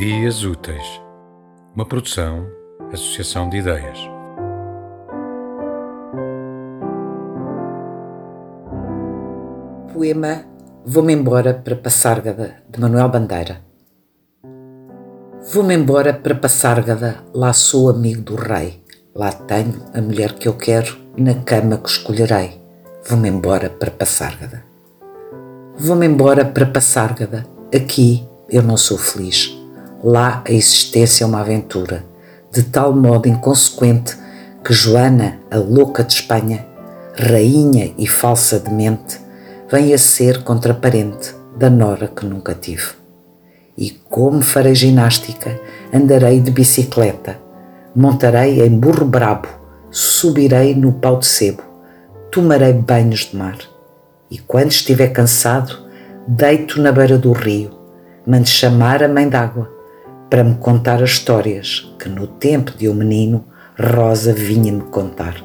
Ideias Úteis, uma produção, associação de ideias. Poema Vou-me embora para Passárgada, de Manuel Bandeira. Vou-me embora para Passárgada, lá sou amigo do rei. Lá tenho a mulher que eu quero na cama que escolherei. Vou-me embora para Passárgada. Vou-me embora para Passárgada. Aqui eu não sou feliz. Lá a existência é uma aventura, de tal modo inconsequente que Joana, a louca de Espanha, rainha e falsa de mente, vem a ser contraparente da nora que nunca tive. E como farei ginástica, andarei de bicicleta, montarei em burro brabo, subirei no pau de sebo, tomarei banhos de mar. E quando estiver cansado, deito na beira do rio, mando chamar a mãe d'água para me contar as histórias que no tempo de um menino Rosa vinha-me contar.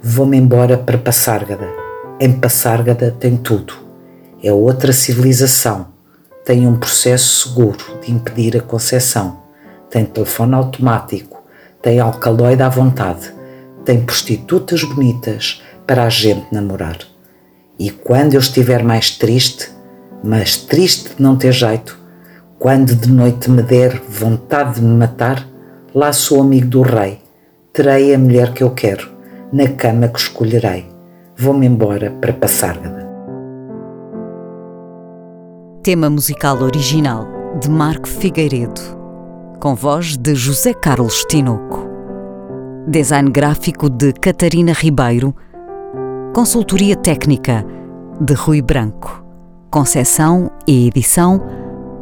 Vou-me embora para Passárgada. Em Passárgada tem tudo. É outra civilização. Tem um processo seguro de impedir a concepção. Tem telefone automático. Tem alcaloide à vontade. Tem prostitutas bonitas para a gente namorar. E quando eu estiver mais triste, mas triste de não ter jeito, quando de noite me der vontade de me matar, lá sou amigo do rei. Terei a mulher que eu quero, na cama que escolherei. Vou-me embora para Passárgada. Tema musical original de Marco Figueiredo, com voz de José Carlos Tinoco. Design gráfico de Catarina Ribeiro. Consultoria técnica de Rui Branco. Concessão e edição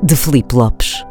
de Felipe Lopes.